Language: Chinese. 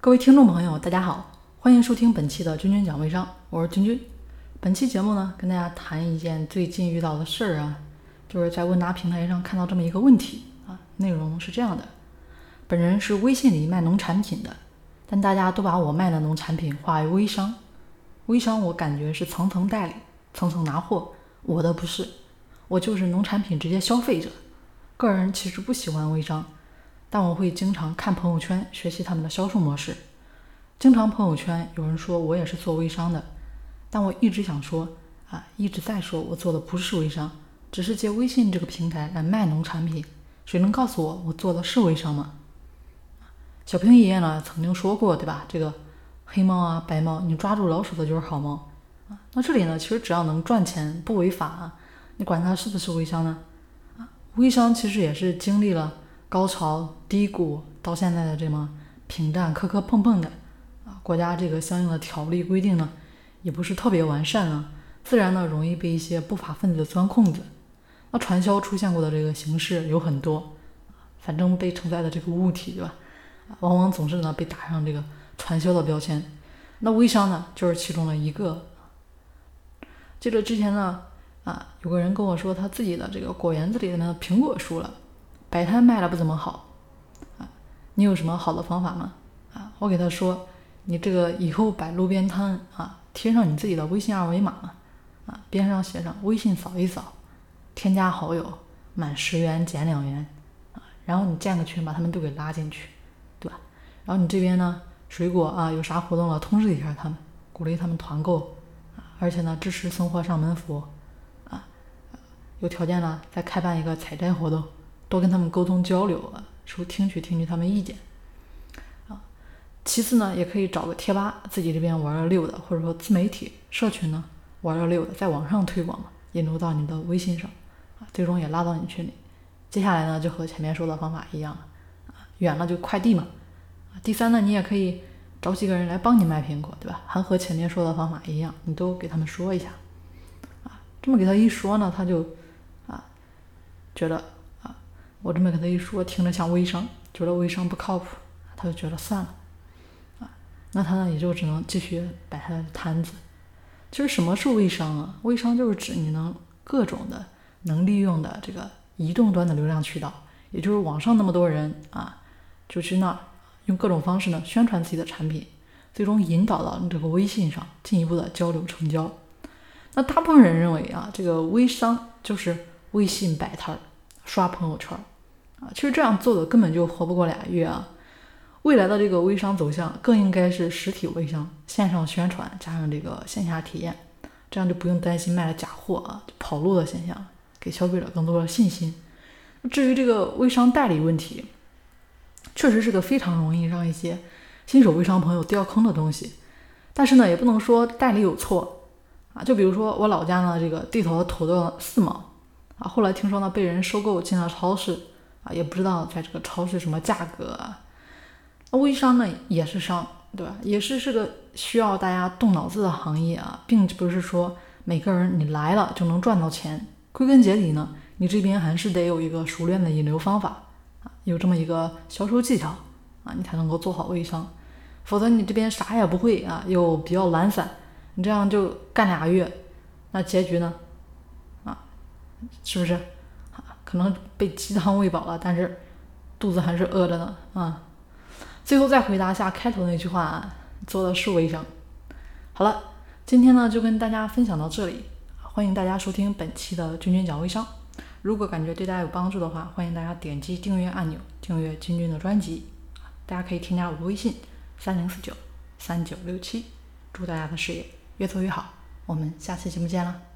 各位听众朋友，大家好，欢迎收听本期的君君讲微商，我是君君。本期节目呢，跟大家谈一件最近遇到的事儿啊，就是在问答平台上看到这么一个问题啊，内容是这样的：本人是微信里卖农产品的，但大家都把我卖的农产品划为微商。微商我感觉是层层代理，层层拿货，我的不是，我就是农产品直接消费者。个人其实不喜欢微商。但我会经常看朋友圈，学习他们的销售模式。经常朋友圈有人说我也是做微商的，但我一直想说啊，一直在说我做的不是微商，只是借微信这个平台来卖农产品。谁能告诉我我做的是微商吗？小平爷爷呢曾经说过，对吧？这个黑猫啊白猫，你抓住老鼠的就是好猫啊。那这里呢，其实只要能赚钱不违法，你管它是不是微商呢？啊，微商其实也是经历了。高潮低谷到现在的这么平淡磕磕碰碰的啊，国家这个相应的条例规定呢，也不是特别完善啊，自然呢容易被一些不法分子钻空子。那传销出现过的这个形式有很多，反正被承载的这个物体对吧，往往总是呢被打上这个传销的标签。那微商呢就是其中的一个。记得之前呢啊，有个人跟我说他自己的这个果园子里的那苹果树了。摆摊卖的不怎么好，啊，你有什么好的方法吗？啊，我给他说，你这个以后摆路边摊啊，贴上你自己的微信二维码嘛，啊，边上写上微信扫一扫，添加好友，满十元减两元，啊，然后你建个群，把他们都给拉进去，对吧？然后你这边呢，水果啊有啥活动了，通知一下他们，鼓励他们团购，啊，而且呢支持送货上门服务，啊，有条件呢再开办一个采摘活动。多跟他们沟通交流啊，说听取听取他们意见啊。其次呢，也可以找个贴吧，自己这边玩的溜的，或者说自媒体社群呢玩的溜的，在网上推广嘛，引流到你的微信上啊，最终也拉到你群里。接下来呢，就和前面说的方法一样啊，远了就快递嘛啊。第三呢，你也可以找几个人来帮你卖苹果，对吧？还和前面说的方法一样，你都给他们说一下啊。这么给他一说呢，他就啊觉得。我这么跟他一说，听着像微商，觉得微商不靠谱，他就觉得算了，啊，那他呢也就只能继续摆他的摊子。其实什么是微商啊？微商就是指你能各种的能利用的这个移动端的流量渠道，也就是网上那么多人啊，就去那儿用各种方式呢宣传自己的产品，最终引导到你这个微信上进一步的交流成交。那大部分人认为啊，这个微商就是微信摆摊儿。刷朋友圈啊，其实这样做的根本就活不过俩月啊！未来的这个微商走向更应该是实体微商，线上宣传加上这个线下体验，这样就不用担心卖了假货啊、跑路的现象，给消费者更多的信心。至于这个微商代理问题，确实是个非常容易让一些新手微商朋友掉坑的东西。但是呢，也不能说代理有错啊。就比如说我老家呢，这个地头土豆四毛。啊，后来听说呢，被人收购进了超市，啊，也不知道在这个超市什么价格。啊。那微商呢也是商，对吧？也是是个需要大家动脑子的行业啊，并不是说每个人你来了就能赚到钱。归根结底呢，你这边还是得有一个熟练的引流方法啊，有这么一个销售技巧啊，你才能够做好微商。否则你这边啥也不会啊，又比较懒散，你这样就干俩月，那结局呢？是不是？可能被鸡汤喂饱了，但是肚子还是饿着呢啊！最后再回答一下开头那句话：做的是微商。好了，今天呢就跟大家分享到这里，欢迎大家收听本期的君君讲微商。如果感觉对大家有帮助的话，欢迎大家点击订阅按钮，订阅君君的专辑。大家可以添加我的微信：三零四九三九六七。祝大家的事业越做越好，我们下期节目见了。